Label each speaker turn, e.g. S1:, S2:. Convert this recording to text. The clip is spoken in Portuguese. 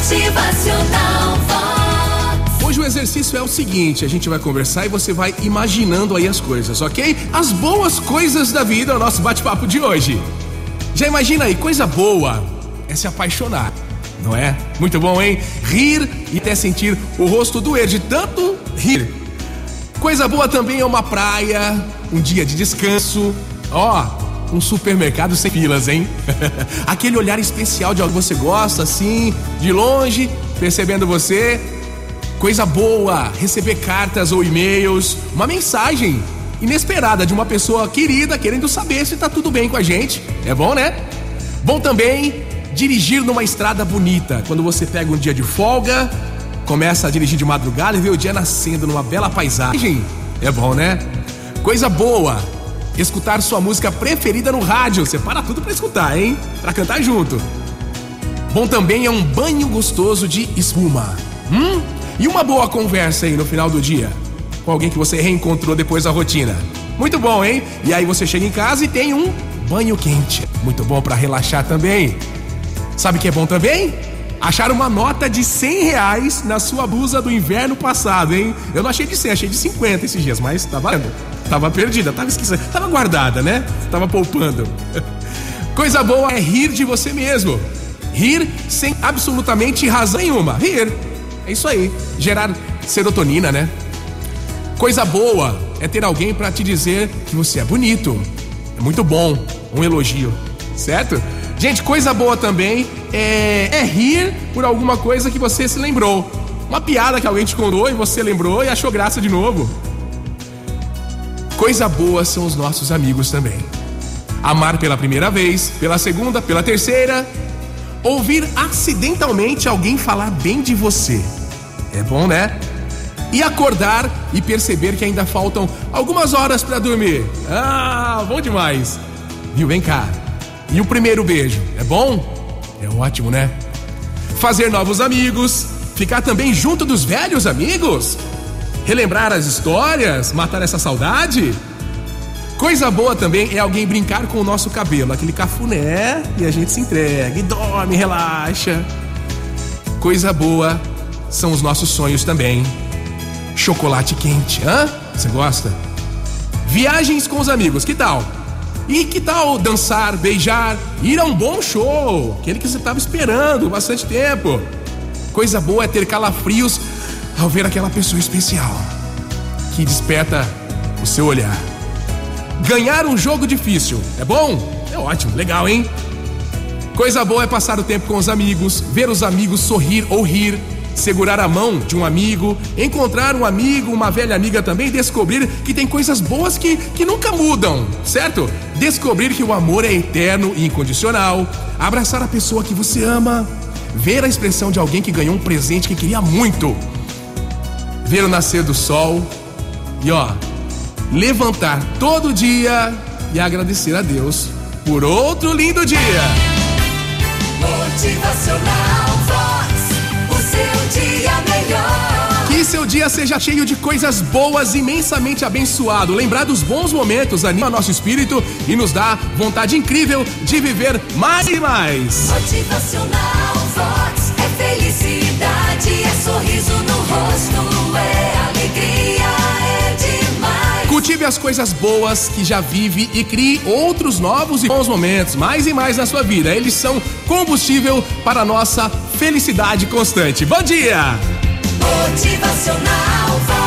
S1: Motivacional Vox.
S2: Hoje o exercício é o seguinte: a gente vai conversar e você vai imaginando aí as coisas, ok? As boas coisas da vida é o nosso bate-papo de hoje. Já imagina aí, coisa boa é se apaixonar, não é? Muito bom, hein? Rir e até sentir o rosto doer de tanto rir. Coisa boa também é uma praia, um dia de descanso, ó, um supermercado sem filas, hein? Aquele olhar especial de algo que você gosta, assim, de longe, percebendo você. Coisa boa, receber cartas ou e-mails, uma mensagem inesperada de uma pessoa querida querendo saber se tá tudo bem com a gente. É bom, né? Bom também dirigir numa estrada bonita, quando você pega um dia de folga, começa a dirigir de madrugada e vê o dia nascendo numa bela paisagem. É bom, né? Coisa boa, escutar sua música preferida no rádio. Você para tudo pra escutar, hein? Pra cantar junto. Bom também é um banho gostoso de espuma. Hum? E uma boa conversa aí no final do dia. Com alguém que você reencontrou depois da rotina. Muito bom, hein? E aí você chega em casa e tem um banho quente. Muito bom pra relaxar também. Sabe o que é bom também? Achar uma nota de 100 reais na sua blusa do inverno passado, hein? Eu não achei de 100, achei de 50 esses dias, mas tá valendo. Tava perdida, tava esquecida, tava guardada, né? Tava poupando. Coisa boa é rir de você mesmo. Rir sem absolutamente razão nenhuma. Rir. É isso aí. Gerar serotonina, né? Coisa boa é ter alguém para te dizer que você é bonito. É muito bom. Um elogio, certo? Gente, coisa boa também é, é rir por alguma coisa que você se lembrou. Uma piada que alguém te contou e você lembrou e achou graça de novo. Coisa boa são os nossos amigos também. Amar pela primeira vez, pela segunda, pela terceira. Ouvir acidentalmente alguém falar bem de você. É bom, né? E acordar e perceber que ainda faltam algumas horas para dormir. Ah, bom demais. Viu? Vem cá. E o primeiro beijo, é bom? É ótimo, né? Fazer novos amigos, ficar também junto dos velhos amigos, relembrar as histórias, matar essa saudade. Coisa boa também é alguém brincar com o nosso cabelo, aquele cafuné, e a gente se entrega, e dorme, relaxa. Coisa boa são os nossos sonhos também. Chocolate quente, hã? Você gosta? Viagens com os amigos, que tal? E que tal dançar, beijar, ir a um bom show? Aquele que você estava esperando bastante tempo. Coisa boa é ter calafrios ao ver aquela pessoa especial que desperta o seu olhar. Ganhar um jogo difícil é bom? É ótimo, legal, hein? Coisa boa é passar o tempo com os amigos, ver os amigos sorrir ou rir, segurar a mão de um amigo, encontrar um amigo, uma velha amiga também, descobrir que tem coisas boas que, que nunca mudam, certo? Descobrir que o amor é eterno e incondicional, abraçar a pessoa que você ama, ver a expressão de alguém que ganhou um presente que queria muito, ver o nascer do sol e ó, levantar todo dia e agradecer a Deus por outro lindo dia.
S1: Motivacional
S2: dia seja cheio de coisas boas, imensamente abençoado. Lembrar dos bons momentos anima nosso espírito e nos dá vontade incrível de viver mais e mais.
S1: Motivacional Vox. É felicidade, é sorriso no rosto, é alegria, é demais.
S2: Cultive as coisas boas que já vive e crie outros novos e bons momentos, mais e mais na sua vida. Eles são combustível para a nossa felicidade constante. Bom dia!
S1: Motivacional